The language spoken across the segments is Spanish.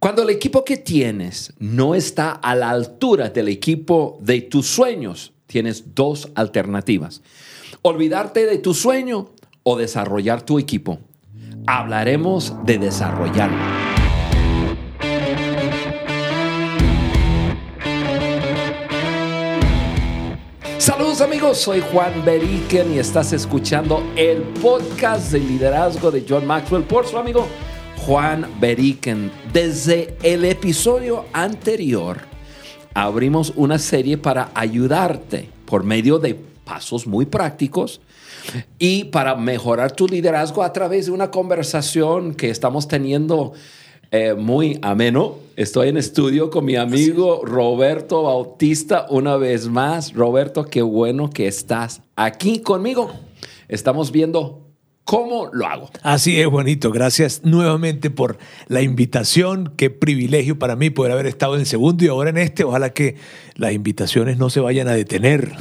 Cuando el equipo que tienes no está a la altura del equipo de tus sueños, tienes dos alternativas. Olvidarte de tu sueño o desarrollar tu equipo. Hablaremos de desarrollarlo. Saludos amigos, soy Juan Beriken y estás escuchando el podcast de liderazgo de John Maxwell por su amigo Juan Beriken. Desde el episodio anterior abrimos una serie para ayudarte por medio de pasos muy prácticos y para mejorar tu liderazgo a través de una conversación que estamos teniendo eh, muy ameno. Estoy en estudio con mi amigo Roberto Bautista una vez más. Roberto, qué bueno que estás aquí conmigo. Estamos viendo ¿Cómo lo hago? Así es, bonito. Gracias nuevamente por la invitación. Qué privilegio para mí poder haber estado en el segundo y ahora en este. Ojalá que las invitaciones no se vayan a detener.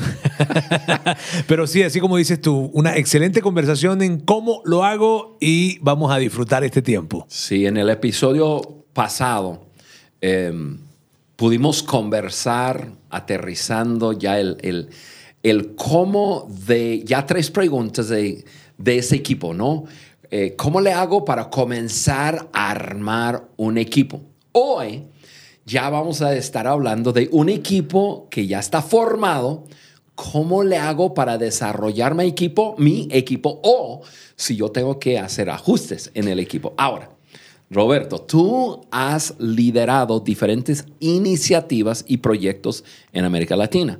Pero sí, así como dices tú, una excelente conversación en cómo lo hago y vamos a disfrutar este tiempo. Sí, en el episodio pasado em, pudimos conversar aterrizando ya el, el, el cómo de, ya tres preguntas de de ese equipo, ¿no? Eh, ¿Cómo le hago para comenzar a armar un equipo? Hoy ya vamos a estar hablando de un equipo que ya está formado. ¿Cómo le hago para desarrollar mi equipo, mi equipo, o si yo tengo que hacer ajustes en el equipo? Ahora, Roberto, tú has liderado diferentes iniciativas y proyectos en América Latina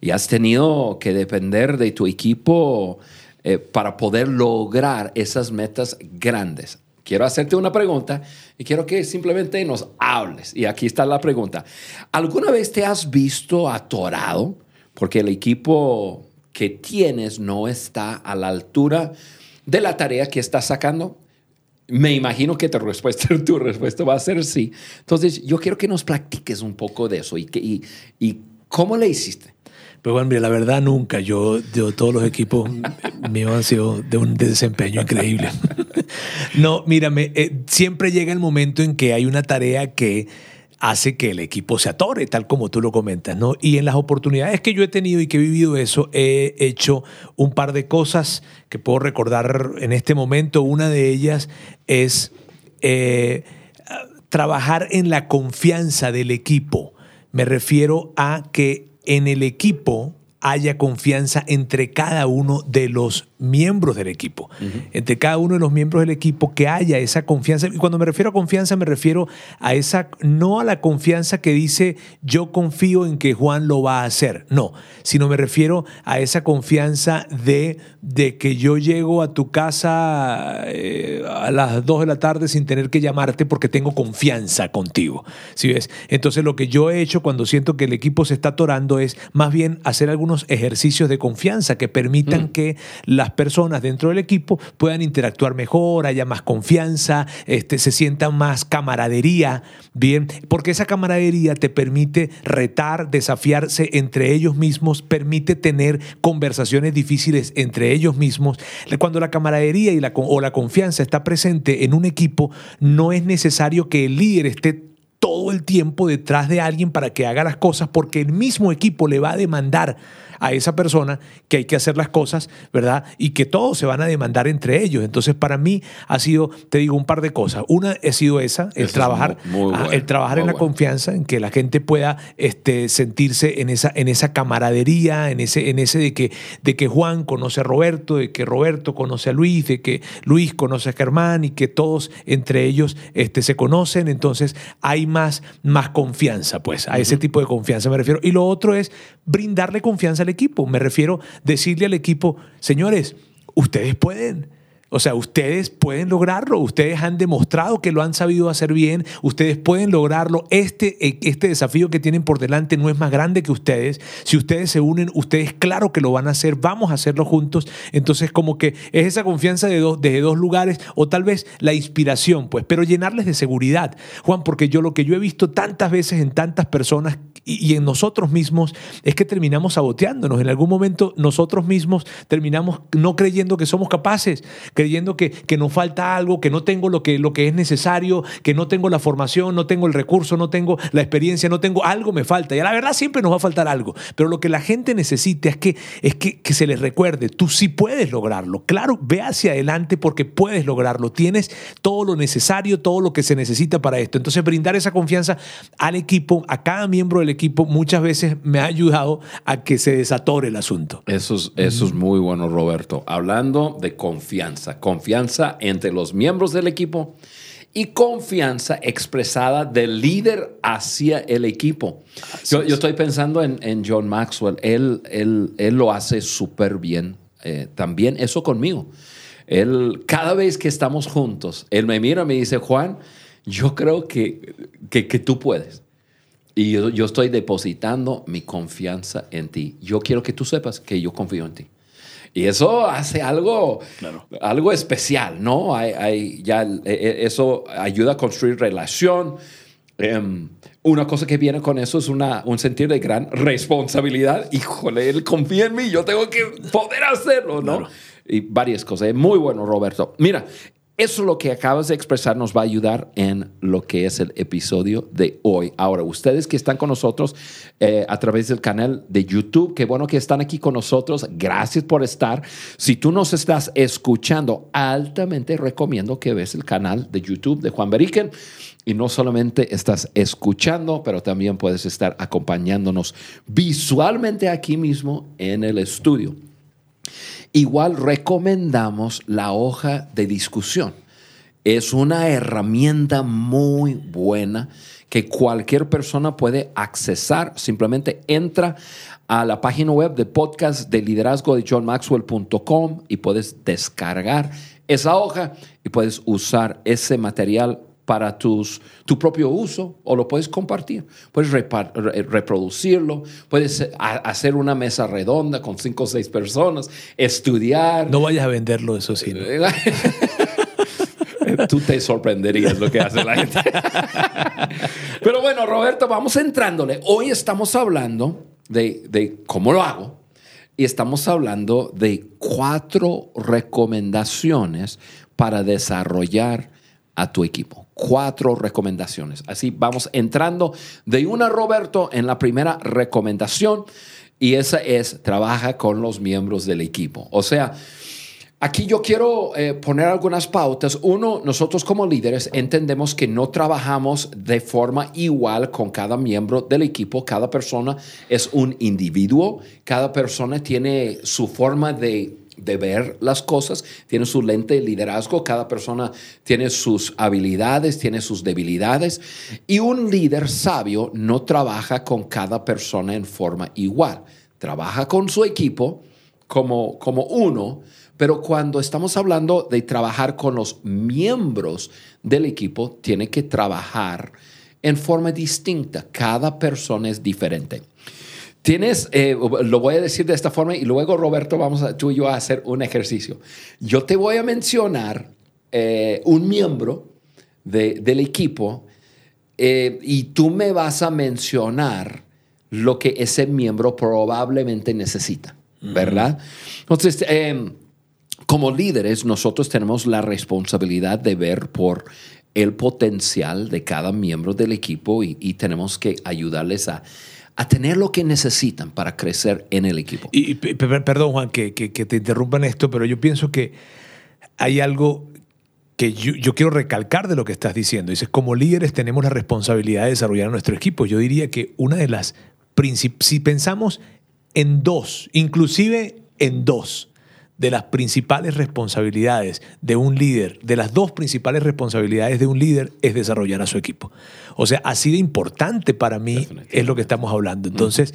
y has tenido que depender de tu equipo eh, para poder lograr esas metas grandes. Quiero hacerte una pregunta y quiero que simplemente nos hables. Y aquí está la pregunta. ¿Alguna vez te has visto atorado porque el equipo que tienes no está a la altura de la tarea que estás sacando? Me imagino que tu respuesta, va a ser sí. Entonces, yo quiero que nos practiques un poco de eso y, y cómo le hiciste. Pues bueno, la verdad nunca. Yo, yo todos los equipos míos han sido de un desempeño increíble. no, mírame, eh, siempre llega el momento en que hay una tarea que hace que el equipo se atore, tal como tú lo comentas, ¿no? Y en las oportunidades que yo he tenido y que he vivido eso, he hecho un par de cosas que puedo recordar en este momento. Una de ellas es eh, trabajar en la confianza del equipo. Me refiero a que en el equipo haya confianza entre cada uno de los miembros del equipo, entre cada uno de los miembros del equipo, que haya esa confianza. Y cuando me refiero a confianza, me refiero a esa, no a la confianza que dice yo confío en que Juan lo va a hacer, no, sino me refiero a esa confianza de, de que yo llego a tu casa eh, a las 2 de la tarde sin tener que llamarte porque tengo confianza contigo. ¿Sí ves? Entonces lo que yo he hecho cuando siento que el equipo se está atorando es más bien hacer algunos ejercicios de confianza que permitan mm. que las personas dentro del equipo puedan interactuar mejor, haya más confianza, este, se sienta más camaradería, bien, porque esa camaradería te permite retar, desafiarse entre ellos mismos, permite tener conversaciones difíciles entre ellos mismos. Cuando la camaradería y la, o la confianza está presente en un equipo, no es necesario que el líder esté todo el tiempo detrás de alguien para que haga las cosas porque el mismo equipo le va a demandar a esa persona que hay que hacer las cosas, ¿verdad? Y que todos se van a demandar entre ellos. Entonces, para mí ha sido, te digo, un par de cosas. Una ha sido esa, el trabajar, el trabajar en la confianza, en que la gente pueda este, sentirse en esa, en esa camaradería, en ese, en ese de que, de que Juan conoce a Roberto, de que Roberto conoce a Luis, de que Luis conoce a Germán y que todos entre ellos este, se conocen. Entonces, hay más, más confianza, pues, a ese tipo de confianza me refiero. Y lo otro es brindarle confianza al equipo. Me refiero decirle al equipo, señores, ustedes pueden. O sea, ustedes pueden lograrlo, ustedes han demostrado que lo han sabido hacer bien, ustedes pueden lograrlo. Este, este desafío que tienen por delante no es más grande que ustedes. Si ustedes se unen, ustedes claro que lo van a hacer, vamos a hacerlo juntos. Entonces, como que es esa confianza de dos, desde dos lugares o tal vez la inspiración, pues, pero llenarles de seguridad. Juan, porque yo lo que yo he visto tantas veces en tantas personas y, en nosotros mismos es que terminamos saboteándonos. En algún momento nosotros mismos terminamos no creyendo que somos capaces, creyendo que, que nos falta algo, que no tengo lo que, lo que es necesario, que no tengo la formación, no tengo el recurso, no tengo la experiencia, no tengo algo, me falta. Y a la verdad siempre nos va a faltar algo. Pero lo que la gente necesita es que, es que, que se les recuerde, tú sí puedes lograrlo. Claro, ve hacia adelante porque puedes lograrlo. Tienes todo lo necesario, todo lo que se necesita para esto. Entonces, brindar esa confianza al equipo, a cada miembro del equipo, muchas veces me ha ayudado a que se desatore el asunto. Eso es, eso es muy bueno, Roberto. Hablando de confianza, confianza entre los miembros del equipo y confianza expresada del líder hacia el equipo. Yo, yo, estoy pensando en, en John Maxwell. Él, él, él lo hace súper bien. Eh, también eso conmigo. Él, cada vez que estamos juntos, él me mira y me dice, Juan, yo creo que, que, que tú puedes. Y yo, yo, estoy depositando mi confianza en ti. Yo quiero que tú sepas que yo confío en ti. Y eso hace algo, claro. algo especial, ¿no? Hay, hay, ya, e, e, eso ayuda a construir relación. Um, una cosa que viene con eso es una, un sentir de gran responsabilidad. Híjole, él confía en mí, yo tengo que poder hacerlo, ¿no? Claro. Y varias cosas. Muy bueno, Roberto. Mira, eso lo que acabas de expresar nos va a ayudar en lo que es el episodio de hoy. Ahora, ustedes que están con nosotros eh, a través del canal de YouTube, qué bueno que están aquí con nosotros. Gracias por estar. Si tú nos estás escuchando, altamente recomiendo que ves el canal de YouTube de Juan Beriken. Y no solamente estás escuchando, pero también puedes estar acompañándonos visualmente aquí mismo en el estudio. Igual recomendamos la hoja de discusión. Es una herramienta muy buena que cualquier persona puede accesar. Simplemente entra a la página web de podcast de liderazgo de johnmaxwell.com y puedes descargar esa hoja y puedes usar ese material para tus, tu propio uso o lo puedes compartir. Puedes reproducirlo, puedes hacer una mesa redonda con cinco o seis personas, estudiar. No vayas a venderlo, eso sí. ¿no? Tú te sorprenderías lo que hace la gente. Pero bueno, Roberto, vamos entrándole. Hoy estamos hablando de, de cómo lo hago y estamos hablando de cuatro recomendaciones para desarrollar a tu equipo. Cuatro recomendaciones. Así vamos entrando de una, Roberto, en la primera recomendación y esa es trabaja con los miembros del equipo. O sea, Aquí yo quiero eh, poner algunas pautas. Uno, nosotros como líderes entendemos que no trabajamos de forma igual con cada miembro del equipo. Cada persona es un individuo. Cada persona tiene su forma de de ver las cosas, tiene su lente de liderazgo, cada persona tiene sus habilidades, tiene sus debilidades y un líder sabio no trabaja con cada persona en forma igual, trabaja con su equipo como, como uno, pero cuando estamos hablando de trabajar con los miembros del equipo, tiene que trabajar en forma distinta, cada persona es diferente. Tienes, eh, lo voy a decir de esta forma y luego Roberto vamos a, tú y yo a hacer un ejercicio. Yo te voy a mencionar eh, un miembro de, del equipo eh, y tú me vas a mencionar lo que ese miembro probablemente necesita, ¿verdad? Entonces, em, como líderes, nosotros tenemos la responsabilidad de ver por el potencial de cada miembro del equipo y, y tenemos que ayudarles a a tener lo que necesitan para crecer en el equipo. Y, perdón, Juan, que, que, te interrumpan esto, pero yo pienso que hay algo que yo, quiero recalcar de lo que estás diciendo. Dices, como líderes tenemos la responsabilidad de desarrollar nuestro equipo. Yo diría que una de las si pensamos en dos, inclusive en dos, de las principales responsabilidades de un líder, de las dos principales responsabilidades de un líder es desarrollar a su equipo. O sea, así de importante para mí es lo que estamos hablando. Entonces,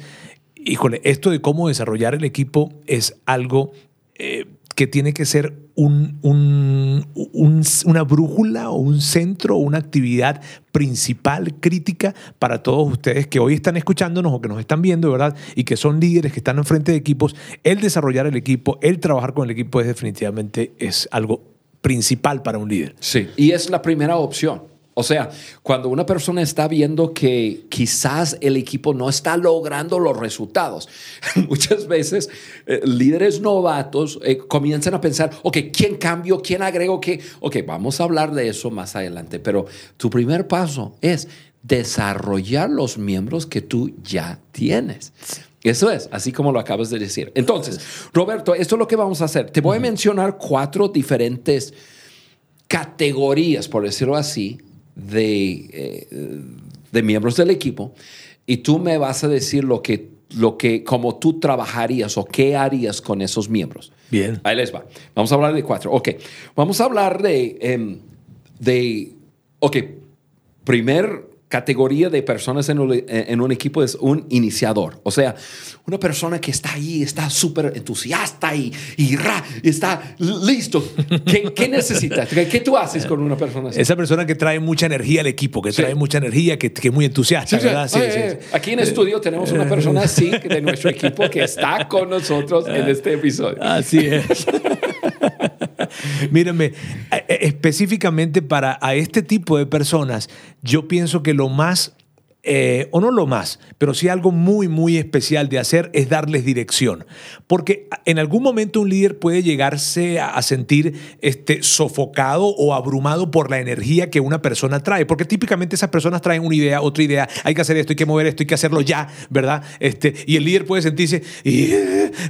híjole, esto de cómo desarrollar el equipo es algo eh, que tiene que ser un, un, un, una brújula o un centro o una actividad principal, crítica para todos ustedes que hoy están escuchándonos o que nos están viendo, ¿verdad? Y que son líderes, que están enfrente de equipos. El desarrollar el equipo, el trabajar con el equipo es definitivamente es algo principal para un líder. Sí, y es la primera opción. O sea, cuando una persona está viendo que quizás el equipo no está logrando los resultados, muchas veces eh, líderes novatos eh, comienzan a pensar, ok, ¿quién cambió? ¿Quién agregó qué? Ok, vamos a hablar de eso más adelante, pero tu primer paso es desarrollar los miembros que tú ya tienes. Eso es, así como lo acabas de decir. Entonces, Roberto, esto es lo que vamos a hacer. Te voy a mencionar cuatro diferentes categorías, por decirlo así, de, eh, de miembros del equipo y tú me vas a decir lo que, lo que, cómo tú trabajarías o qué harías con esos miembros. Bien. Ahí les va. Vamos a hablar de cuatro. Ok. Vamos a hablar de, em, de ok, primer categoría de personas en un, en un, equipo es un iniciador. O sea, una persona que está ahí, está súper entusiasta y, y ra, está listo. ¿Qué, qué necesitas? ¿Qué, ¿Qué, tú haces con una persona así? Esa persona que trae mucha energía al equipo, que trae sí. mucha energía, que, que, es muy entusiasta, sí, ¿verdad? Sí, Aquí en el estudio tenemos una persona así de nuestro equipo que está con nosotros en este episodio. Así es. Mírenme, específicamente para a este tipo de personas, yo pienso que lo más eh, o no lo más, pero sí algo muy, muy especial de hacer es darles dirección. Porque en algún momento un líder puede llegarse a, a, sentir este, sofocado o abrumado por la energía que una persona trae. Porque típicamente esas personas traen una idea, otra idea, hay que hacer esto, hay que mover esto, hay que hacerlo ya, ¿verdad? Este, y el líder puede sentirse, y,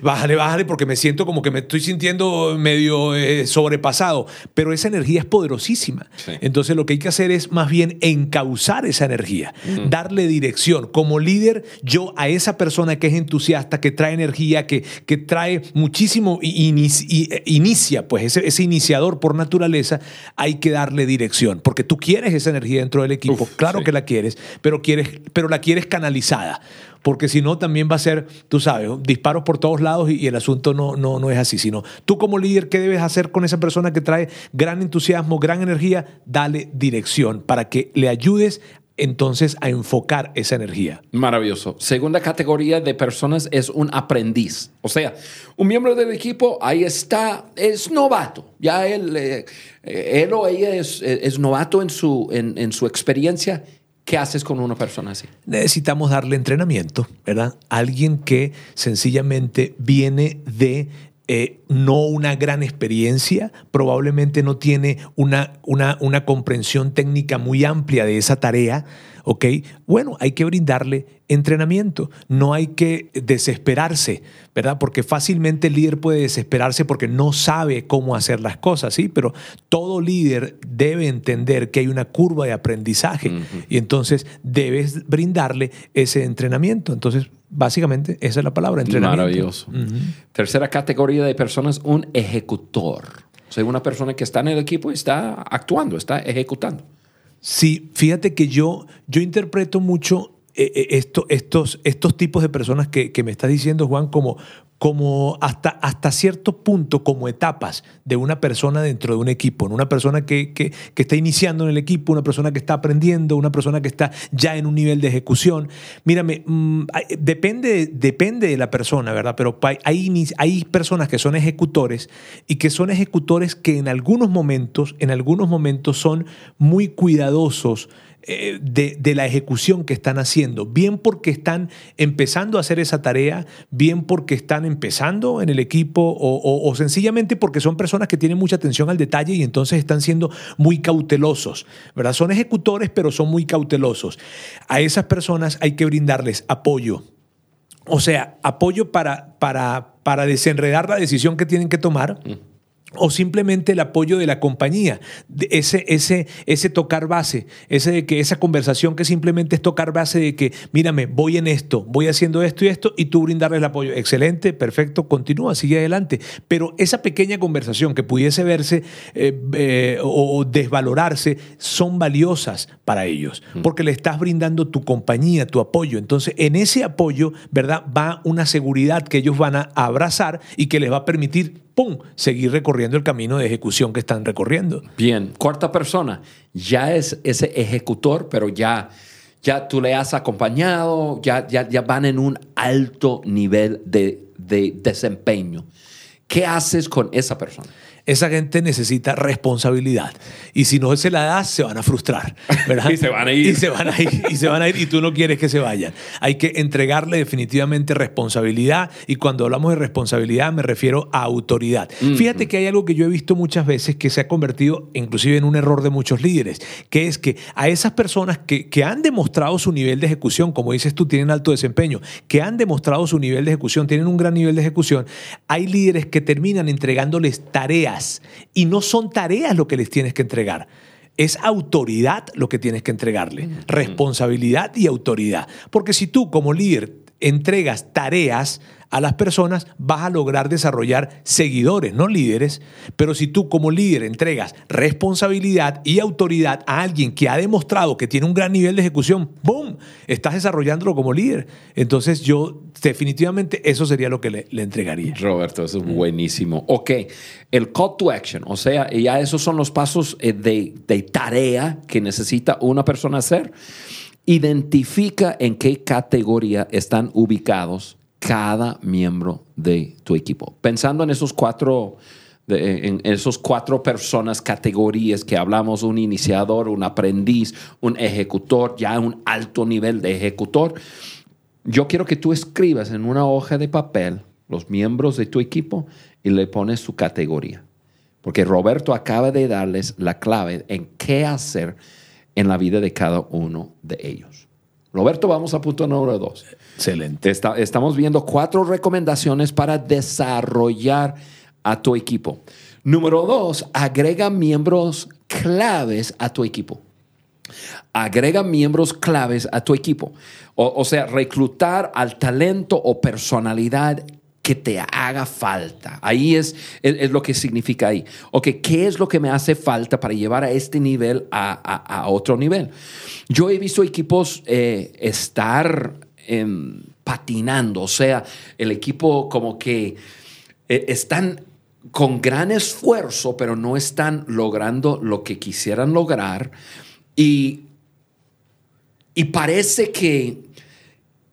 bájale, bájale, porque me siento como que me estoy sintiendo medio eh, sobrepasado. Pero esa energía es poderosísima. Sí. Entonces lo que hay que hacer es más bien encauzar esa energía. Mm. Dar darle dirección. Como líder, yo a esa persona que es entusiasta, que trae energía, que, que trae muchísimo, inicia, inicia pues ese, ese, iniciador por naturaleza, hay que darle dirección. Porque tú quieres esa energía dentro del equipo, Uf, claro sí. que la quieres, pero, quieres, pero la quieres canalizada porque si no también va a ser, tú sabes, disparos por todos lados y, y, el asunto no, no, no es así, sino tú como líder, ¿qué debes hacer con esa persona que trae gran entusiasmo, gran energía? Dale dirección para que le ayudes entonces a enfocar esa energía. Maravilloso. Segunda categoría de personas es un aprendiz. O sea, un miembro del equipo ahí está, es novato. Ya él, eh, él o ella es, es novato en su, en, en su experiencia. ¿Qué haces con una persona así? Necesitamos darle entrenamiento, ¿verdad? Alguien que sencillamente viene de eh, no una gran experiencia, probablemente no tiene una, una, una, comprensión técnica muy amplia de esa tarea, ¿ok? Bueno, hay que brindarle entrenamiento, no hay que desesperarse, ¿verdad? Porque fácilmente el líder puede desesperarse porque no sabe cómo hacer las cosas, ¿sí? Pero todo líder debe entender que hay una curva de aprendizaje uh -huh. y entonces debes brindarle ese entrenamiento. Entonces, básicamente, esa es la palabra, entrenamiento. Maravilloso. Uh -huh. Tercera categoría de personas, un ejecutor. O sea, una persona que está en el equipo y está actuando, está ejecutando. Sí, fíjate que yo, yo interpreto mucho esto, estos, estos tipos de personas que, me estás diciendo, Juan, como, como hasta, hasta cierto punto, como etapas de una persona dentro de un equipo, una persona que, que, está iniciando en el equipo, una persona que está aprendiendo, una persona que está ya en un nivel de ejecución. Mírame, mmm, depende, depende de la persona, ¿verdad? Pero hay, hay personas que son ejecutores y que son ejecutores que en algunos momentos, en algunos momentos son muy cuidadosos eh, de, de, la ejecución que están haciendo, bien porque están empezando a hacer esa tarea, bien porque están empezando en el equipo o, o, sencillamente porque son personas que tienen mucha atención al detalle y entonces están siendo muy cautelosos, ¿verdad? Son ejecutores, pero son muy cautelosos. A esas personas hay que brindarles apoyo. O sea, apoyo para, para, para desenredar la decisión que tienen que tomar. Mm o simplemente el apoyo de la compañía, ese, ese, ese tocar base, ese de que esa conversación que simplemente es tocar base de que, mírame, voy en esto, voy haciendo esto y esto, y tú brindarle el apoyo. Excelente, perfecto, continúa, sigue adelante. Pero esa pequeña conversación que pudiese verse eh, eh, o, o, desvalorarse son valiosas para ellos, porque le estás brindando tu compañía, tu apoyo. Entonces, en ese apoyo, ¿verdad? Va una seguridad que ellos van a abrazar y que les va a permitir ¡pum!, seguir recorriendo el camino de ejecución que están recorriendo. Bien, cuarta persona, ya es ese ejecutor, pero ya, ya tú le has acompañado, ya, ya, ya van en un alto nivel de, de desempeño. ¿Qué haces con esa persona? Esa gente necesita responsabilidad. Y si no se la das, se van a frustrar. ¿verdad? Y se van a ir. Y se van a ir. Y se van a ir. Y tú no quieres que se vayan. Hay que entregarle definitivamente responsabilidad. Y cuando hablamos de responsabilidad, me refiero a autoridad. Fíjate que hay algo que yo he visto muchas veces que se ha convertido inclusive en un error de muchos líderes, que es que a esas personas que, que han demostrado su nivel de ejecución, como dices tú, tienen alto desempeño, que han demostrado su nivel de ejecución, tienen un gran nivel de ejecución, hay líderes que terminan entregándoles tareas y no son tareas lo que les tienes que entregar. Es autoridad lo que tienes que entregarle, responsabilidad y autoridad. Porque si tú como líder entregas tareas a las personas, vas a lograr desarrollar seguidores, no líderes. Pero si tú como líder entregas responsabilidad y autoridad a alguien que ha demostrado que tiene un gran nivel de ejecución, ¡boom! Estás desarrollándolo como líder. Entonces yo definitivamente eso sería lo que le, entregaría. Roberto, eso es buenísimo. Ok, el call to action, o sea, ya esos son los pasos eh, de, de tarea que necesita una persona hacer. Identifica en qué categoría están ubicados cada miembro de tu equipo. Pensando en esos cuatro, en esos cuatro personas, categorías que hablamos, un iniciador, un aprendiz, un ejecutor, ya un alto nivel de ejecutor, yo quiero que tú escribas en una hoja de papel los miembros de tu equipo y le pones su categoría. Porque Roberto acaba de darles la clave en qué hacer en la vida de cada uno de ellos. Roberto, vamos a punto número dos. Excelente. Está- estamos viendo cuatro recomendaciones para desarrollar a tu equipo. Número dos, agrega miembros claves a tu equipo. Agrega miembros claves a tu equipo. O, o sea, reclutar al talento o personalidad que te haga falta. Ahí es, es, lo que significa ahí. Ok, ¿qué es lo que me hace falta para llevar a este nivel a, a- a otro nivel? Yo he visto equipos eh, estar em, patinando, o sea, el equipo como que eh, están con gran esfuerzo, pero no están logrando lo que quisieran lograr. Y, y parece que,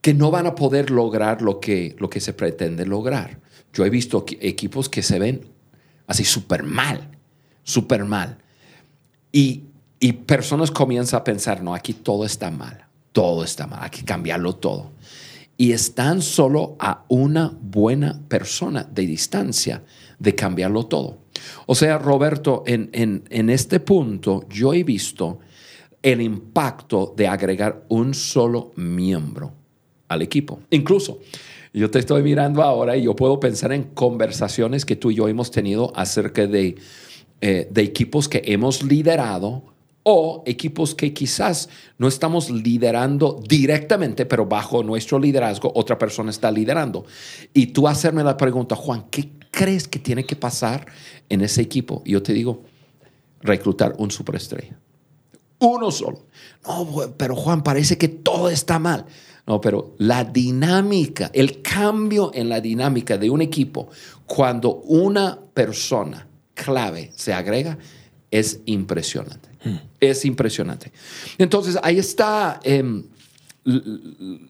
que no van a poder lograr lo que, lo que se pretende lograr. Yo he visto equipos que se ven así súper mal, súper mal. Y, y personas comienzan a pensar, no, aquí todo está mal, todo está mal, hay que cambiarlo todo. Y están solo a una buena persona de distancia de cambiarlo todo. O sea, Roberto, en, en, en este punto yo he visto el impacto de agregar un solo miembro al equipo. Incluso, yo te estoy mirando ahora y yo puedo pensar en conversaciones que tú y yo hemos tenido acerca de, eh, de equipos que hemos liderado o equipos que quizás no estamos liderando directamente, pero bajo nuestro liderazgo otra persona está liderando. Y tú hacerme la pregunta, Juan, ¿qué crees que tiene que pasar en ese equipo? Yo te digo, reclutar un superestrella. Uno solo. No, pero Juan, parece que todo está mal. No, pero la dinámica, el cambio en la dinámica de un equipo, cuando una persona clave se agrega, es impresionante. Es impresionante. Entonces, ahí está em,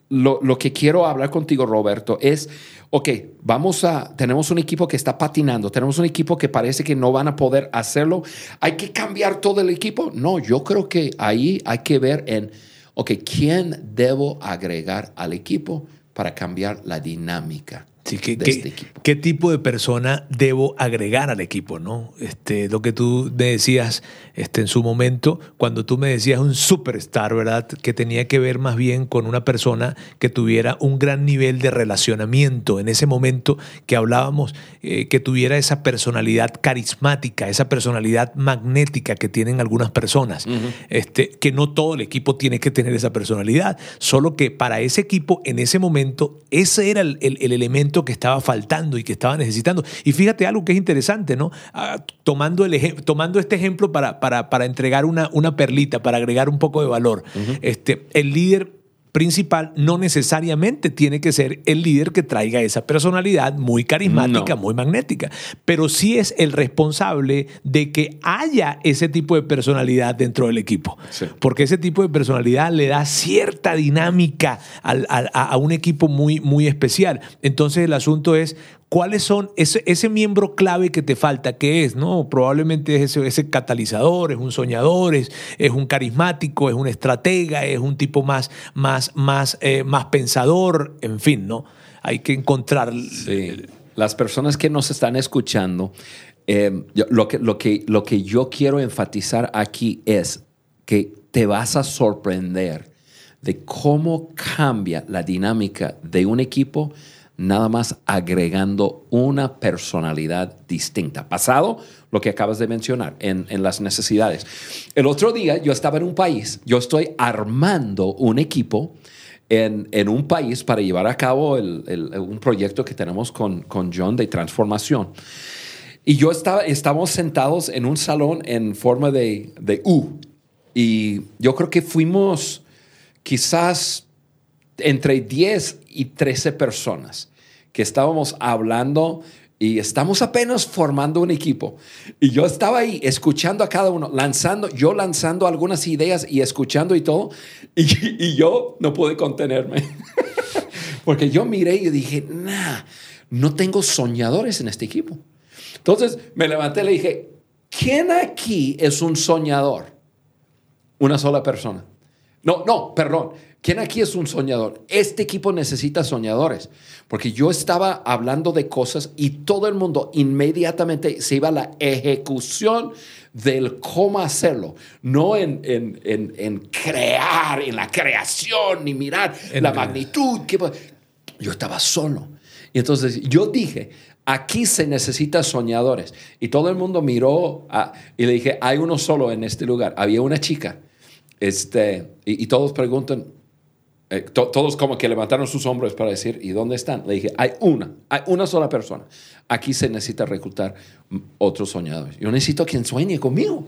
lo, lo que quiero hablar contigo, Roberto, es, ok, vamos a, tenemos un equipo que está patinando, tenemos un equipo que parece que no van a poder hacerlo. ¿Hay que cambiar todo el equipo? No, yo creo que ahí hay que ver en, ok, ¿quién debo agregar al equipo para cambiar la dinámica Sí, ¿qué, de qué- este equipo? qué tipo de persona debo agregar al equipo? ¿no? Este, lo que tú me decías este, en su momento, cuando tú me decías un superstar, ¿verdad? Que tenía que ver más bien con una persona que tuviera un gran nivel de relacionamiento. En ese momento que hablábamos, eh, que tuviera esa personalidad carismática, esa personalidad magnética que tienen algunas personas. este, que no todo el equipo tiene que tener esa personalidad, solo que para ese equipo en ese momento ese era el, el- el elemento que estaba faltando y que estaba necesitando. Y fíjate algo que es interesante, ¿no? Ah, tomando, el tomando este ejemplo para, para, para entregar una, una perlita, para agregar un poco de valor. este, el líder principal no necesariamente tiene que ser el líder que traiga esa personalidad muy carismática, No. muy magnética, pero sí es el responsable de que haya ese tipo de personalidad dentro del equipo. Sí. Porque ese tipo de personalidad le da cierta dinámica al- al- a, a un equipo muy, muy especial. Entonces el asunto es ¿cuáles son ese, miembro clave que te falta? ¿Qué es? ¿no? Probablemente es ese, ese catalizador, es un soñador, es, es, un carismático, es un estratega, es un tipo más, más, más, eh, más pensador, en fin, ¿no? Hay que encontrar... Sí. Las personas que nos están escuchando, eh, lo, que, lo, que, lo que yo quiero enfatizar aquí es que te vas a sorprender de cómo cambia la dinámica de un equipo nada más agregando una personalidad distinta. Pasado lo que acabas de mencionar en, las necesidades. El otro día yo estaba en un país, yo estoy armando un equipo en, un país para llevar a cabo un proyecto que tenemos con, con John de transformación. Y yo estaba, estábamos sentados en un salón en forma de, de U. Y yo creo que fuimos quizás entre 10 y 13 personas que estábamos hablando y estamos apenas formando un equipo. Y yo estaba ahí escuchando a cada uno, lanzando, yo lanzando algunas ideas y escuchando y todo. Y, yo no pude contenerme. Porque yo miré y dije, nah, no tengo soñadores en este equipo. Entonces me levanté y le dije, ¿quién aquí es un soñador? Una sola persona. No, no, perdón. ¿Quién aquí es un soñador? Este equipo necesita soñadores, porque yo estaba hablando de cosas y todo el mundo inmediatamente se iba a la ejecución del cómo hacerlo, no en, crear, en la creación, ni mirar la magnitud. yo estaba solo. Y entonces yo dije, aquí se necesita soñadores. Y todo el mundo miró y le dije, hay uno solo en este lugar. Había una chica. Este, y, todos preguntan, eh, todos como que levantaron sus hombros para decir, ¿y dónde están? Le dije, hay una, hay una sola persona. Aquí se necesita reclutar otros soñadores. Yo necesito quien sueñe conmigo.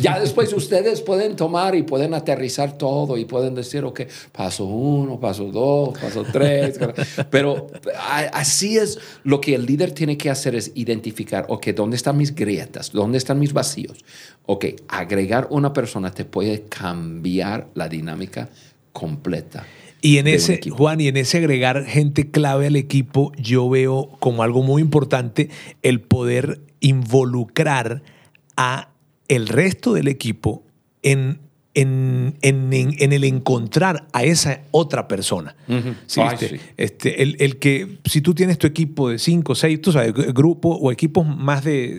ya después ustedes pueden tomar y pueden aterrizar todo y pueden decir, ok, paso uno, paso dos, paso tres. Pero así es lo que el líder tiene que hacer es identificar, ok, ¿dónde están mis grietas? ¿Dónde están mis vacíos? Ok, agregar una persona te puede cambiar la dinámica completa. Y en ese, Juan, y en ese agregar gente clave al equipo, yo veo como algo muy importante el poder involucrar a el resto del equipo en, en, el encontrar a esa otra persona. Este, este, el, el, que si tú tienes tu equipo de cinco, seis, tú sabes, grupo o equipos más de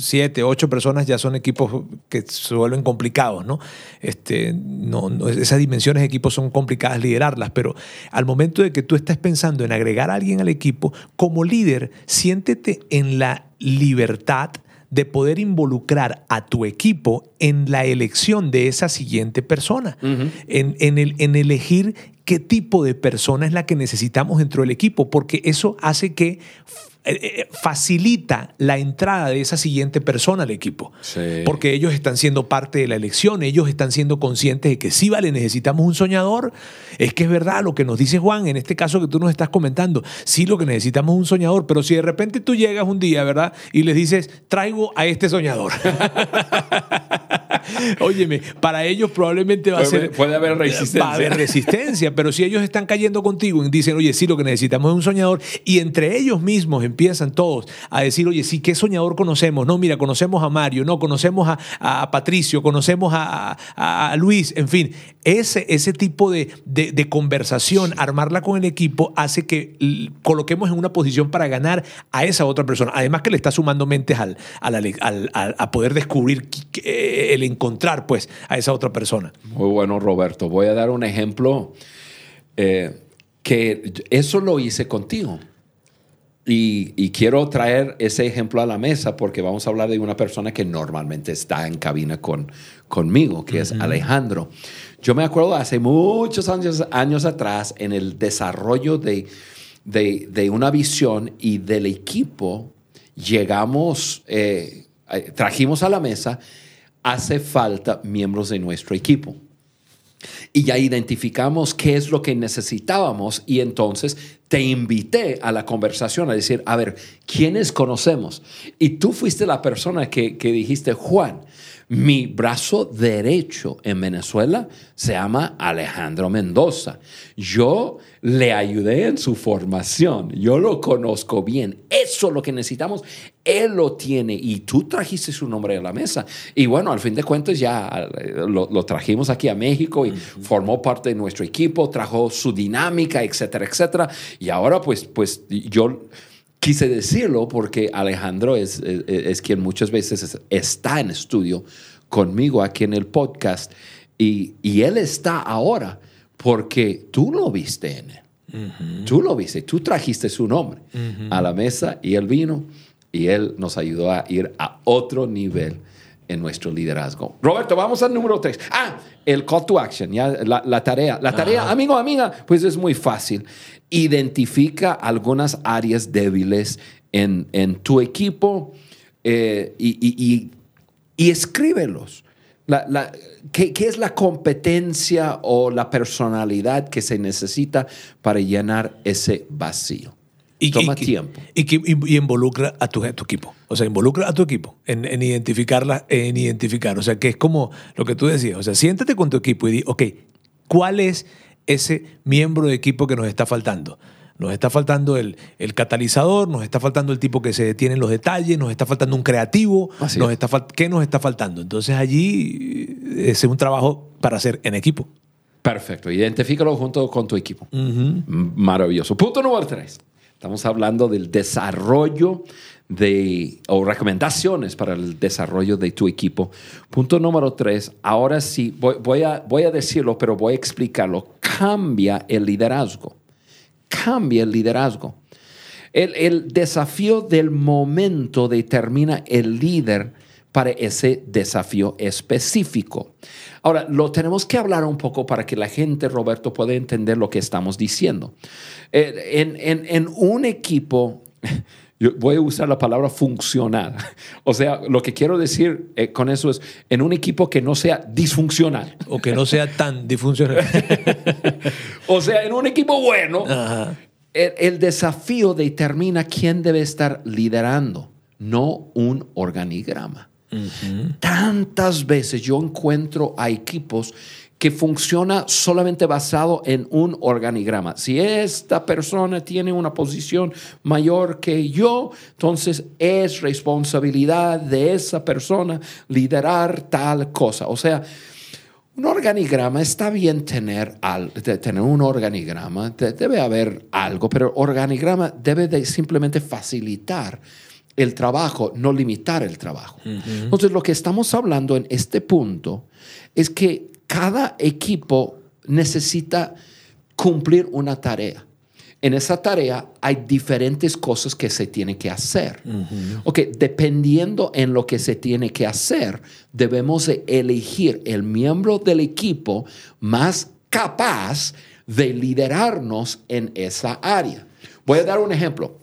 siete, ocho personas ya son equipos que se vuelven complicados, ¿no? Este, no, esas dimensiones de equipos son complicadas liderarlas, pero al momento de que tú estés pensando en agregar a alguien al equipo, como líder, siéntete en la libertad de poder involucrar a tu equipo en la elección de esa siguiente persona, en, en, el, en elegir qué tipo de persona es la que necesitamos dentro del equipo, porque eso hace que eh, eh, facilita la entrada de esa siguiente persona al equipo. Porque ellos están siendo parte de la elección, ellos están siendo conscientes de que sí, vale, necesitamos un soñador. Es que es verdad lo que nos dice Juan, en este caso que tú nos estás comentando. Sí, lo que necesitamos es un soñador, pero si de repente tú llegas un día, ¿verdad? Y les dices, traigo a este soñador. Óyeme, para ellos probablemente va a ser. Puede haber resistencia. Va a haber resistencia, pero si ellos están cayendo contigo y dicen, oye, sí, lo que necesitamos es un soñador, y entre ellos mismos empiezan todos a decir, oye, sí, ¿qué soñador conocemos? No, mira, conocemos a Mario, no, conocemos a, Patricio, conocemos a, Luis, en fin, ese, ese tipo de, conversación, armarla con el equipo, hace que coloquemos en una posición para ganar a esa otra persona. Además que le está sumando mentes al, al, a poder descubrir el encontrar pues a esa otra persona. Muy bueno, Roberto. Voy a dar un ejemplo eh, que eso lo hice contigo. Y, quiero traer ese ejemplo a la mesa porque vamos a hablar de una persona que normalmente está en cabina con, conmigo, que es Alejandro. Yo me acuerdo hace muchos años, años atrás en el desarrollo de, de, una visión y del equipo, llegamos, eh, eh, trajimos a la mesa, hace falta miembros de nuestro equipo y ya identificamos qué es lo que necesitábamos y entonces te invité a la conversación a decir, a ver, ¿quiénes conocemos? Y tú fuiste la persona que, dijiste, Juan, Mi brazo derecho en Venezuela se llama Alejandro Mendoza. Yo le ayudé en su formación, yo lo conozco bien. Eso es lo que necesitamos. Él lo tiene y tú trajiste su nombre a la mesa. Y bueno, al fin de cuentas ya eh, lo, trajimos aquí a México y formó parte de nuestro equipo, trajo su dinámica, etcétera, etcétera. Y ahora pues, pues yo quise decirlo porque Alejandro es, es, quien muchas veces está en estudio conmigo aquí en el podcast. Y, y, él está ahora porque tú lo viste en él. Tú lo viste, tú trajiste su nombre a la mesa y él vino y él nos ayudó a ir a otro nivel en nuestro liderazgo. Roberto, vamos al número tres. Ah, el call to action, ya la, tarea. La tarea, amigo, amiga, pues es muy fácil identifica algunas áreas débiles en, tu equipo eh, y, escríbelos. ¿qué, es la competencia o la personalidad que se necesita para llenar ese vacío? Y, Toma tiempo. Y, involucra a tu, equipo. O sea, involucra a tu equipo en, en, identificarla, en identificar. O sea, que es como lo que tú decías. O sea, siéntate con tu equipo y di, ok, ¿cuál es ese miembro de equipo que nos está faltando. Nos está faltando el, el, catalizador, nos está faltando el tipo que se detiene en los detalles, nos está faltando un creativo, nos está ¿qué nos está faltando? Entonces allí eh, es un trabajo para hacer en equipo. Perfecto, identifícalo junto con tu equipo. Maravilloso. Punto número tres. Estamos hablando del desarrollo de, o recomendaciones para el desarrollo de tu equipo. Punto número tres, ahora sí, voy, a, voy a decirlo, pero voy a explicarlo. Cambia el liderazgo. Cambia el liderazgo. El, el desafío del momento determina el líder para ese desafío específico. Ahora, lo tenemos que hablar un poco para que la gente, Roberto, pueda entender lo que estamos diciendo. Eh, en, en, en un equipo yo voy a usar la palabra funcional. O sea, lo que quiero decir eh, con eso es en un equipo que no sea disfuncional. O que no sea tan disfuncional. o sea, en un equipo bueno, el, desafío determina quién debe estar liderando, no un organigrama. Tantas veces yo encuentro a equipos que funciona solamente basado en un organigrama. Si esta persona tiene una posición mayor que yo, entonces es responsabilidad de esa persona liderar tal cosa. O sea, un organigrama está bien tener, al, tener un organigrama, debe haber algo, pero el organigrama debe de simplemente facilitar el trabajo, no limitar el trabajo. Entonces, lo que estamos hablando en este punto es que cada equipo necesita cumplir una tarea. En esa tarea hay diferentes cosas que se tienen que hacer. Ok, dependiendo en lo que se tiene que hacer, debemos elegir el miembro del equipo más capaz de liderarnos en esa área. Voy a dar un ejemplo.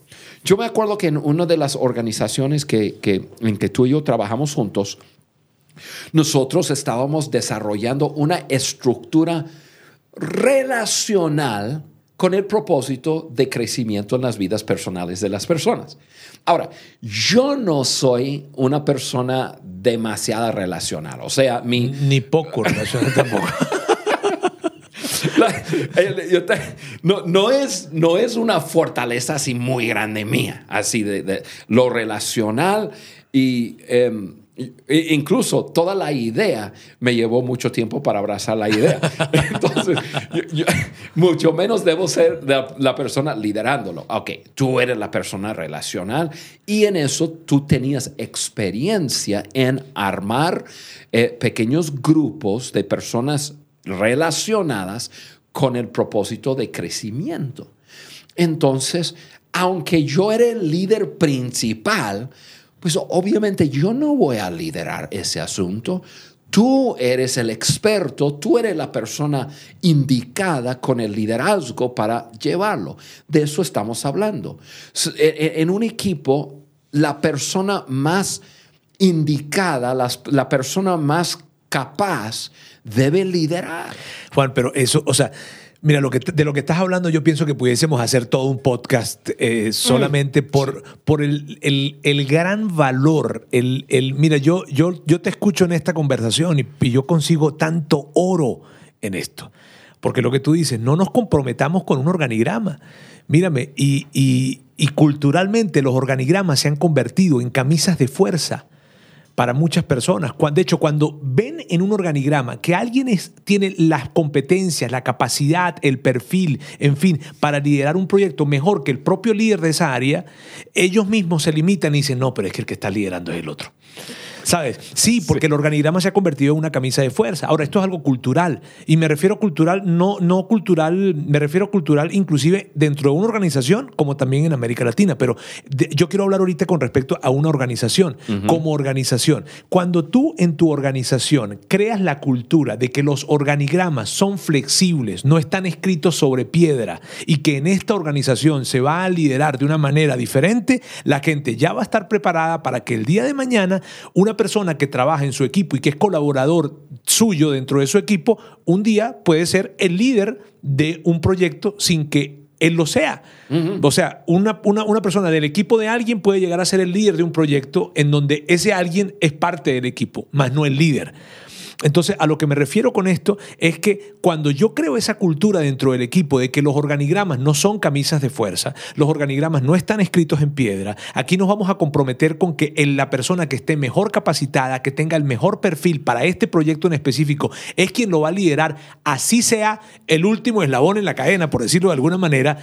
Yo me acuerdo que en una de las organizaciones que, en que tú y yo trabajamos juntos, nosotros estábamos desarrollando una estructura relacional con el propósito de crecimiento en las vidas personales de las personas. Ahora, yo no soy una persona demasiado relacional, o sea, mi... Ni poco relacional tampoco. no, es, no es una fortaleza así muy grande mía, así de, lo relacional y... Em, Incluso toda la idea me llevó mucho tiempo para abrazar la idea. Entonces, mucho menos debo ser la, persona liderándolo. Ok, tú eres la persona relacional y en eso tú tenías experiencia en armar eh, pequeños grupos de personas relacionadas con el propósito de crecimiento. Entonces, aunque yo era el líder principal, pues obviamente yo no voy a liderar ese asunto. Tú eres el experto, tú eres la persona indicada con el liderazgo para llevarlo. De eso estamos hablando. E, e, en un equipo, la persona más indicada, la, persona más capaz debe liderar. Juan, pero eso, o sea, mira, lo que, de lo que estás hablando, yo pienso que pudiésemos hacer todo un podcast eh, solamente por, por el, el- el gran valor. El, el- mira, yo, yo, yo te escucho en esta conversación y, y yo consigo tanto oro en esto. Porque lo que tú dices, no nos comprometamos con un organigrama. Mírame, y, y- y culturalmente los organigramas se han convertido en camisas de fuerza para muchas personas. De hecho, cuando ven en un organigrama que alguien es- tiene las competencias, la capacidad, el perfil, en fin, para liderar un proyecto mejor que el propio líder de esa área, ellos mismos se limitan y dicen, no, pero es que el que está liderando es el otro. ¿Sabes? Sí, porque el organigrama se ha convertido en una camisa de fuerza. Ahora, esto es algo cultural. Y me refiero cultural, no, no cultural, me refiero cultural inclusive dentro de una organización, como también en América Latina. Pero de- yo quiero hablar ahorita con respecto a una organización, como organización. Cuando tú en tu organización creas la cultura de que los organigramas son flexibles, no están escritos sobre piedra y que en esta organización se va a liderar de una manera diferente, la gente ya va a estar preparada para que el día de mañana una persona que trabaja en su equipo y que es colaborador suyo dentro de su equipo, un día puede ser el líder de un proyecto sin que él lo sea. O sea, una, una, una persona del equipo de alguien puede llegar a ser el líder de un proyecto en donde ese alguien es parte del equipo, más no el líder. Entonces, a lo que me refiero con esto es que cuando yo creo esa cultura dentro del equipo de que los organigramas no son camisas de fuerza, los organigramas no están escritos en piedra, aquí nos vamos a comprometer con que la persona que esté mejor capacitada, que tenga el mejor perfil para este proyecto en específico, es quien lo va a liderar, así sea el último eslabón en la cadena, por decirlo de alguna manera.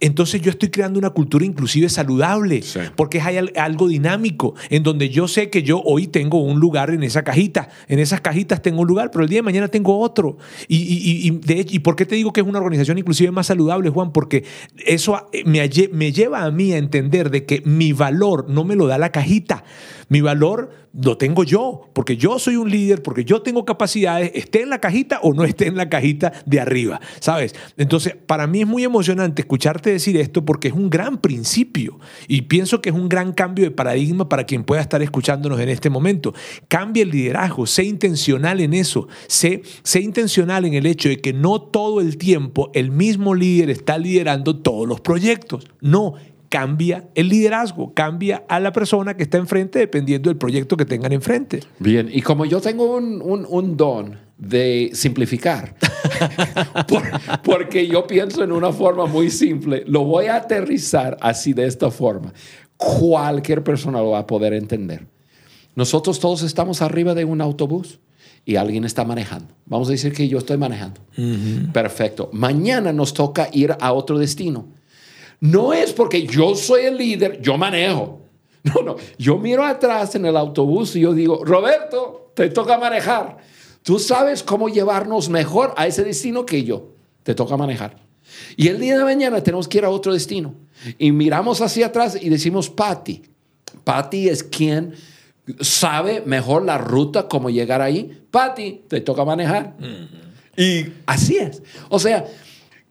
Entonces yo estoy creando una cultura inclusive saludable, Sí. porque hay al- algo dinámico, en donde yo sé que yo hoy tengo un lugar en esa cajita, en esas cajitas tengo un lugar, pero el día de mañana tengo otro. Y, y- y- y de hecho, ¿y por qué te digo que es una organización inclusive más saludable, Juan? Porque eso a- me, me lleva a mí a entender de que mi valor no me lo da la cajita, mi valor lo tengo yo, porque yo soy un líder, porque yo tengo capacidades, esté en la cajita o no esté en la cajita de arriba, ¿sabes? Entonces, para mí es muy emocionante escucharte decir esto porque es un gran principio y pienso que es un gran cambio de paradigma para quien pueda estar escuchándonos en este momento. Cambia el liderazgo, sé intencional en eso, sé, sé intencional en el hecho de que no todo el tiempo el mismo líder está liderando todos los proyectos, no cambia el liderazgo, cambia a la persona que está enfrente dependiendo del proyecto que tengan enfrente. Bien, y como yo tengo un, un- un don de simplificar, por- porque yo pienso en una forma muy simple, lo voy a aterrizar así de esta forma. Cualquier persona lo va a poder entender. Nosotros todos estamos arriba de un autobús y alguien está manejando. Vamos a decir que yo estoy manejando. Perfecto. Mañana nos toca ir a otro destino. No es porque yo soy el líder, yo manejo. No, no. Yo miro atrás en el autobús y yo digo, Roberto, te toca manejar. Tú sabes cómo llevarnos mejor a ese destino que yo. Te toca manejar. Y el día de mañana tenemos que ir a otro destino. Y miramos hacia atrás y decimos, Patty. Patty es quien sabe mejor la ruta, cómo llegar ahí. Patty, te toca manejar. Y así es. O sea,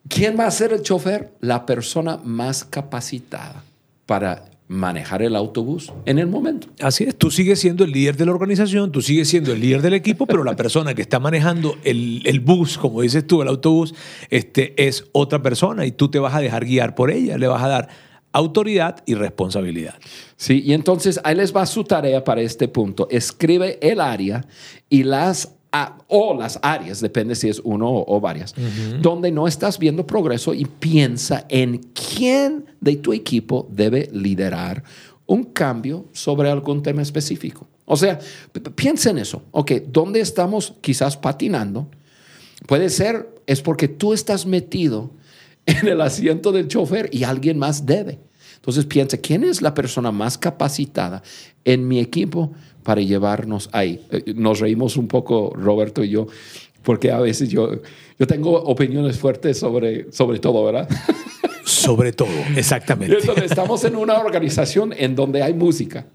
¿quién va a ser el chofer? La persona más capacitada para manejar el autobús en el momento. Así es, tú sigues siendo el líder de la organización, tú sigues siendo el líder del equipo, pero la persona que está manejando el, el bus, como dices tú, el autobús, este, es otra persona y tú te vas a dejar guiar por ella, le vas a dar autoridad y responsabilidad. Sí, y entonces ahí les va su tarea para este punto. Escribe el área y las a- o las áreas, depende si es uno o, o varias, donde no estás viendo progreso y piensa en quién de tu equipo debe liderar un cambio sobre algún tema específico. O sea, piensa en eso. Ok, ¿dónde estamos quizás patinando? Puede ser, es porque tú estás metido en el asiento del chofer y alguien más debe. Entonces piensa, ¿quién es la persona más capacitada en mi equipo para llevarnos ahí? Eh, Nos reímos un poco, Roberto y yo, porque a veces yo, yo tengo opiniones fuertes sobre, sobre todo, ¿verdad? Sobre todo, exactamente. entonces estamos en una organización en donde hay música.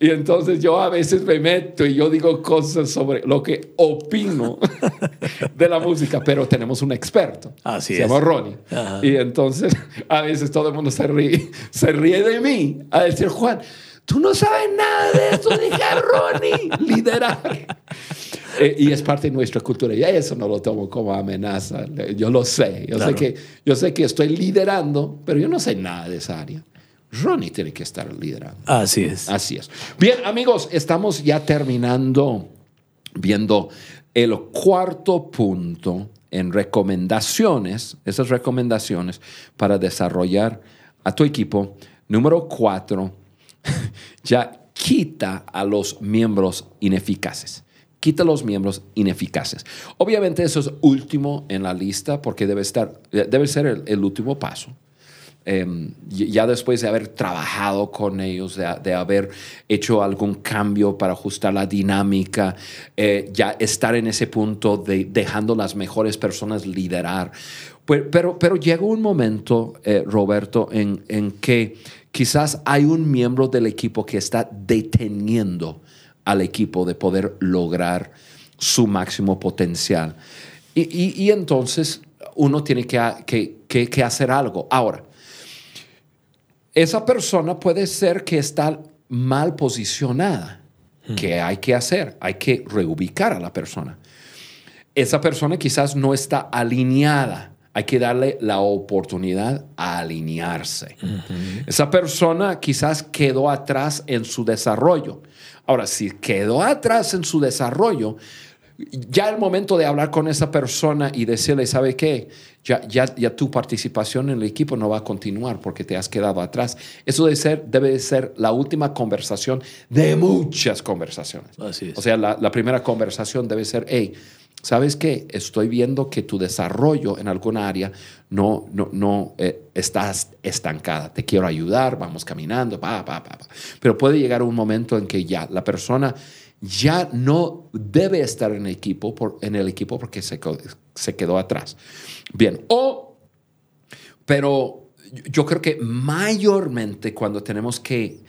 Y entonces yo a veces me meto y yo digo cosas sobre lo que opino de la música, pero tenemos un experto. Así se es. llama Ronnie. Ajá. Y entonces a veces todo el mundo se ríe, se ríe de mí a decir, Juan, tú no sabes nada de eso, dije Ronnie, liderar. Eh, y es parte de nuestra cultura. Y eso no lo tomo como amenaza. Yo lo sé. Yo, sé que, yo sé que estoy liderando, pero yo no sé nada de esa área. Ronnie tiene que estar liderando. Así es. Así es. Bien, amigos, estamos ya terminando viendo el cuarto punto en recomendaciones, esas recomendaciones para desarrollar a tu equipo. Número cuatro, ya quita a los miembros ineficaces. Quita a los miembros ineficaces. Obviamente eso es último en la lista porque debe, estar, debe ser el último paso. Em, ya después de haber trabajado con ellos, de, haber hecho algún cambio para ajustar la dinámica, eh, ya estar en ese punto de dejando las mejores personas liderar. Pues, pero, pero llega un momento, eh, Roberto, en, en que quizás hay un miembro del equipo que está deteniendo al equipo de poder lograr su máximo potencial. Y, y, entonces uno tiene que, que, que hacer algo. Ahora, esa persona puede ser que está mal posicionada. Hmm. ¿Qué hay que hacer? Hay que reubicar a la persona. Esa persona quizás no está alineada. Hay que darle la oportunidad a alinearse. Esa persona quizás quedó atrás en su desarrollo. Ahora, si quedó atrás en su desarrollo, ya el momento de hablar con esa persona y decirle, ¿sabe qué? Ya, ya, ya, tu participación en el equipo no va a continuar porque te has quedado atrás. Eso debe ser, debe ser la última conversación de muchas conversaciones. Así es. O sea, la, primera conversación debe ser, hey, ¿sabes qué? Estoy viendo que tu desarrollo en alguna área no, no, no eh, estás estancada. Te quiero ayudar, vamos caminando, pa, pa, pa, pa. Pero puede llegar un momento en que ya la persona ya no debe estar en el equipo, por, en el equipo porque se, se quedó atrás. Bien, o, pero yo creo que mayormente cuando tenemos que,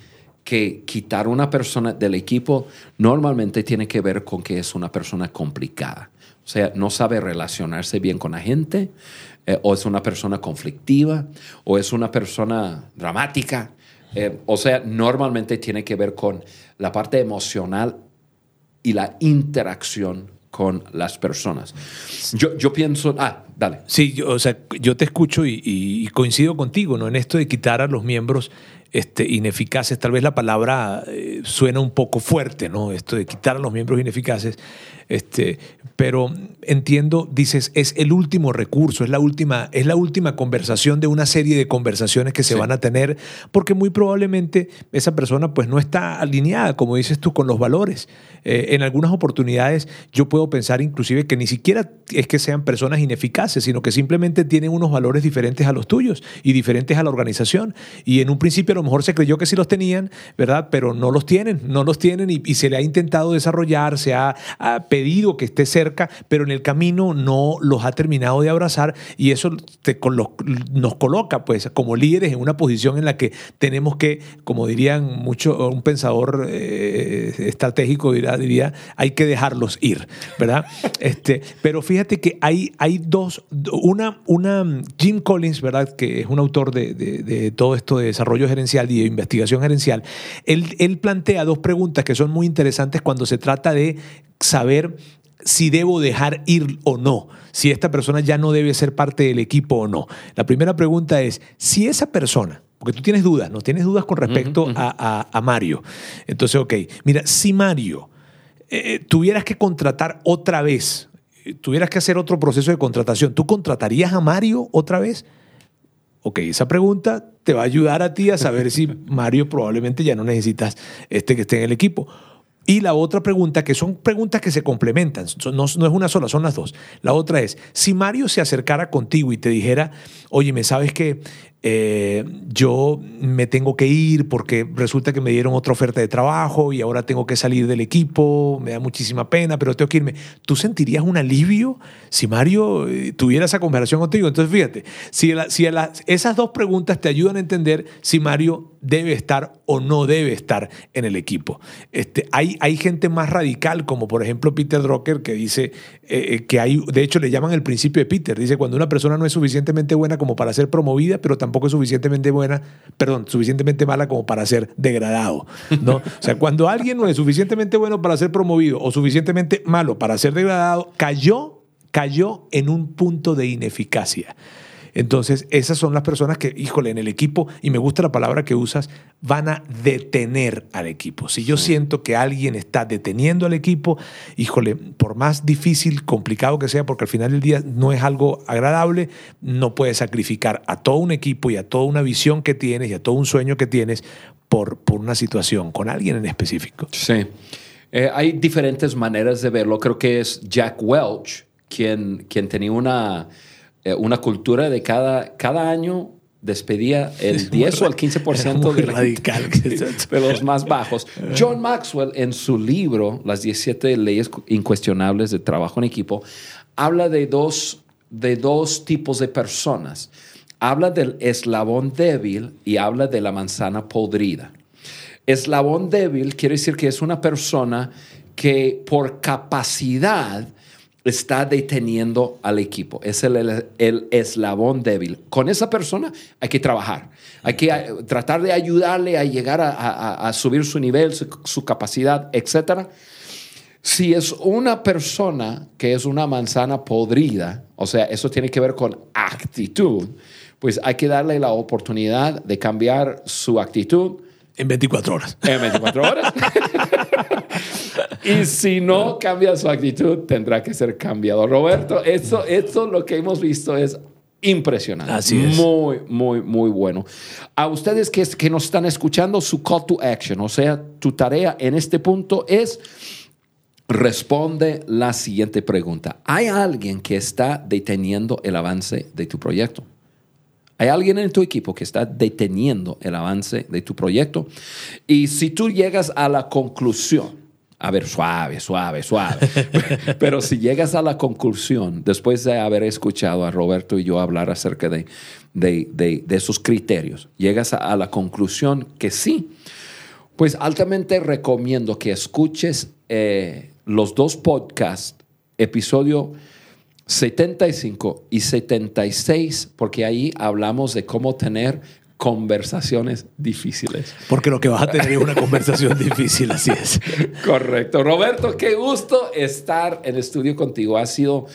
que quitar una persona del equipo, normalmente tiene que ver con que es una persona complicada. O sea, no sabe relacionarse bien con la gente, eh, o es una persona conflictiva, o es una persona dramática. Eh, o sea, normalmente tiene que ver con la parte emocional y la interacción con las personas. Yo, pienso, ah, dale. Sí, yo, o sea, yo te escucho y, coincido contigo, ¿no? En esto de quitar a los miembros este, ineficaces, tal vez la palabra eh, suena un poco fuerte, ¿no? Esto de quitar a los miembros ineficaces, este, pero entiendo, dices, es el último recurso, es la última, es la última conversación de una serie de conversaciones que se van a tener, porque muy probablemente esa persona pues no está alineada, como dices tú, con los valores. Eh, en algunas oportunidades yo puedo pensar inclusive que ni siquiera es que sean personas ineficaces, sino que simplemente tienen unos valores diferentes a los tuyos y diferentes a la organización. Y en un principio a lo mejor se creyó que sí los tenían, ¿verdad? Pero no los tienen, no los tienen y, se le ha intentado desarrollar, se ha, ha pedido que esté cerca, pero en el camino no los ha terminado de abrazar y eso te, nos coloca pues como líderes en una posición en la que tenemos que, como dirían mucho, un pensador eh, estratégico diría, hay que dejarlos ir, ¿verdad? este, pero fíjate que hay, hay dos, una, una, Jim Collins, ¿verdad? Que es un autor de, de, todo esto de desarrollo gerencial y de investigación gerencial, él, él plantea dos preguntas que son muy interesantes cuando se trata de saber si debo dejar ir o no, si esta persona ya no debe ser parte del equipo o no. La primera pregunta es, si esa persona, porque tú tienes dudas, ¿no? Tienes dudas con respecto a, Mario. Entonces, ok, mira, si Mario eh, eh, tuvieras que contratar otra vez, tuvieras que hacer otro proceso de contratación, ¿tú contratarías a Mario otra vez? Ok, esa pregunta te va a ayudar a ti a saber si Mario probablemente ya no necesitas este que esté en el equipo. Y la otra pregunta, que son preguntas que se complementan, no, no, es una sola, son las dos. La otra es, si Mario se acercara contigo y te dijera, oye, ¿me sabes que eh, yo me tengo que ir porque resulta que me dieron otra oferta de trabajo y ahora tengo que salir del equipo, me da muchísima pena, pero tengo que irme. ¿Tú sentirías un alivio si Mario eh, tuviera esa conversación contigo? Entonces, fíjate, si, si esas dos preguntas te ayudan a entender si Mario debe estar o no debe estar en el equipo. Este, hay, hay gente más radical, como por ejemplo Peter Drucker, que dice eh, que hay, de hecho le llaman el principio de Peter, dice cuando una persona no es suficientemente buena como para ser promovida, pero tampoco tampoco es suficientemente buena, perdón, suficientemente mala como para ser degradado, ¿no? O sea, cuando alguien no es suficientemente bueno para ser promovido o suficientemente malo para ser degradado, cayó, cayó en un punto de ineficacia. Entonces, esas son las personas que, híjole, en el equipo, y me gusta la palabra que usas, van a detener al equipo. Si yo siento que alguien está deteniendo al equipo, híjole, por más difícil, complicado que sea, porque al final del día no es algo agradable, no puedes sacrificar a todo un equipo y a toda una visión que tienes y a todo un sueño que tienes por, por una situación con alguien en específico. Sí. Eh, hay diferentes maneras de verlo. Creo que es Jack Welch quien, quien tenía una una cultura de cada, cada año despedía el 10 o el 15% de, radical. de los más bajos. John Maxwell, en su libro, Las 17 leyes incuestionables de trabajo en equipo, habla de dos, de dos tipos de personas. Habla del eslabón débil y habla de la manzana podrida. Eslabón débil quiere decir que es una persona que por capacidad está deteniendo al equipo. Es el, el, eslabón débil. Con esa persona hay que trabajar. Hay que eh, tratar de ayudarle a llegar a, subir su nivel, su, capacidad, etc. Si es una persona que es una manzana podrida, o sea, eso tiene que ver con actitud, pues hay que darle la oportunidad de cambiar su actitud. En 24 horas. En 24 horas. y si no cambia su actitud, tendrá que ser cambiado. Roberto, esto, esto lo que hemos visto es impresionante. Así es. Muy, muy, muy bueno. A ustedes que, que nos están escuchando, su call to action, o sea, tu tarea en este punto es responde la siguiente pregunta. ¿Hay alguien que está deteniendo el avance de tu proyecto? Hay alguien en tu equipo que está deteniendo el avance de tu proyecto. Y si tú llegas a la conclusión, a ver, suave, suave, suave. Pero si llegas a la conclusión, después de haber escuchado a Roberto y yo hablar acerca de, de, esos criterios, llegas a, la conclusión que sí, pues altamente recomiendo que escuches eh, los dos podcasts, episodio 75 y 76, porque ahí hablamos de cómo tener conversaciones difíciles. Porque lo que vas a tener es una conversación difícil, así es. Correcto. Roberto, qué gusto estar en estudio contigo. Ha sido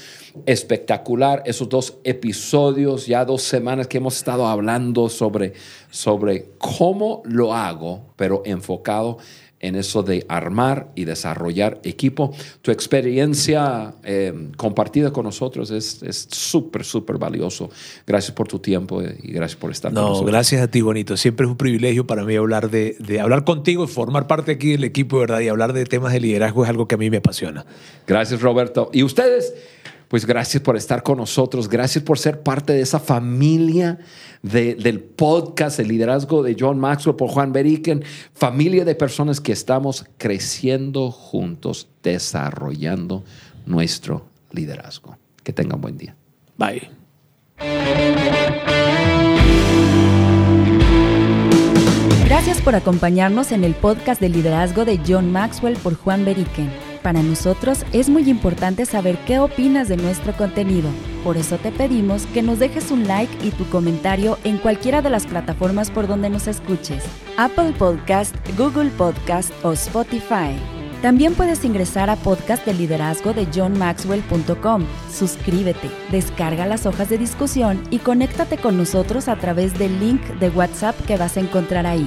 espectacular esos dos episodios, ya dos semanas que hemos estado hablando sobre, sobre cómo lo hago, pero enfocado en eso de armar y desarrollar equipo. Tu experiencia eh, compartida con nosotros es súper, súper valioso. Gracias por tu tiempo y gracias por estar no, con nosotros. gracias a ti, Bonito. Siempre es un privilegio para mí hablar de, de hablar contigo y formar parte aquí del equipo, ¿verdad? Y hablar de temas de liderazgo es algo que a mí me apasiona. Gracias, Roberto. Y ustedes pues gracias por estar con nosotros, gracias por ser parte de esa familia del podcast, el liderazgo de John Maxwell por Juan Beriken, familia de personas que estamos creciendo juntos, desarrollando nuestro liderazgo. Que tengan buen día. Bye. Gracias por acompañarnos en el podcast de liderazgo de John Maxwell por Juan Beriken. Para nosotros es muy importante saber qué opinas de nuestro contenido. Por eso te pedimos que nos dejes un like y tu comentario en cualquiera de las plataformas por donde nos escuches. Apple Podcast, Google Podcast o Spotify. También puedes ingresar a podcast de liderazgo de johnmaxwell.com. Suscríbete, descarga las hojas de discusión y conéctate con nosotros a través del link de WhatsApp que vas a encontrar ahí.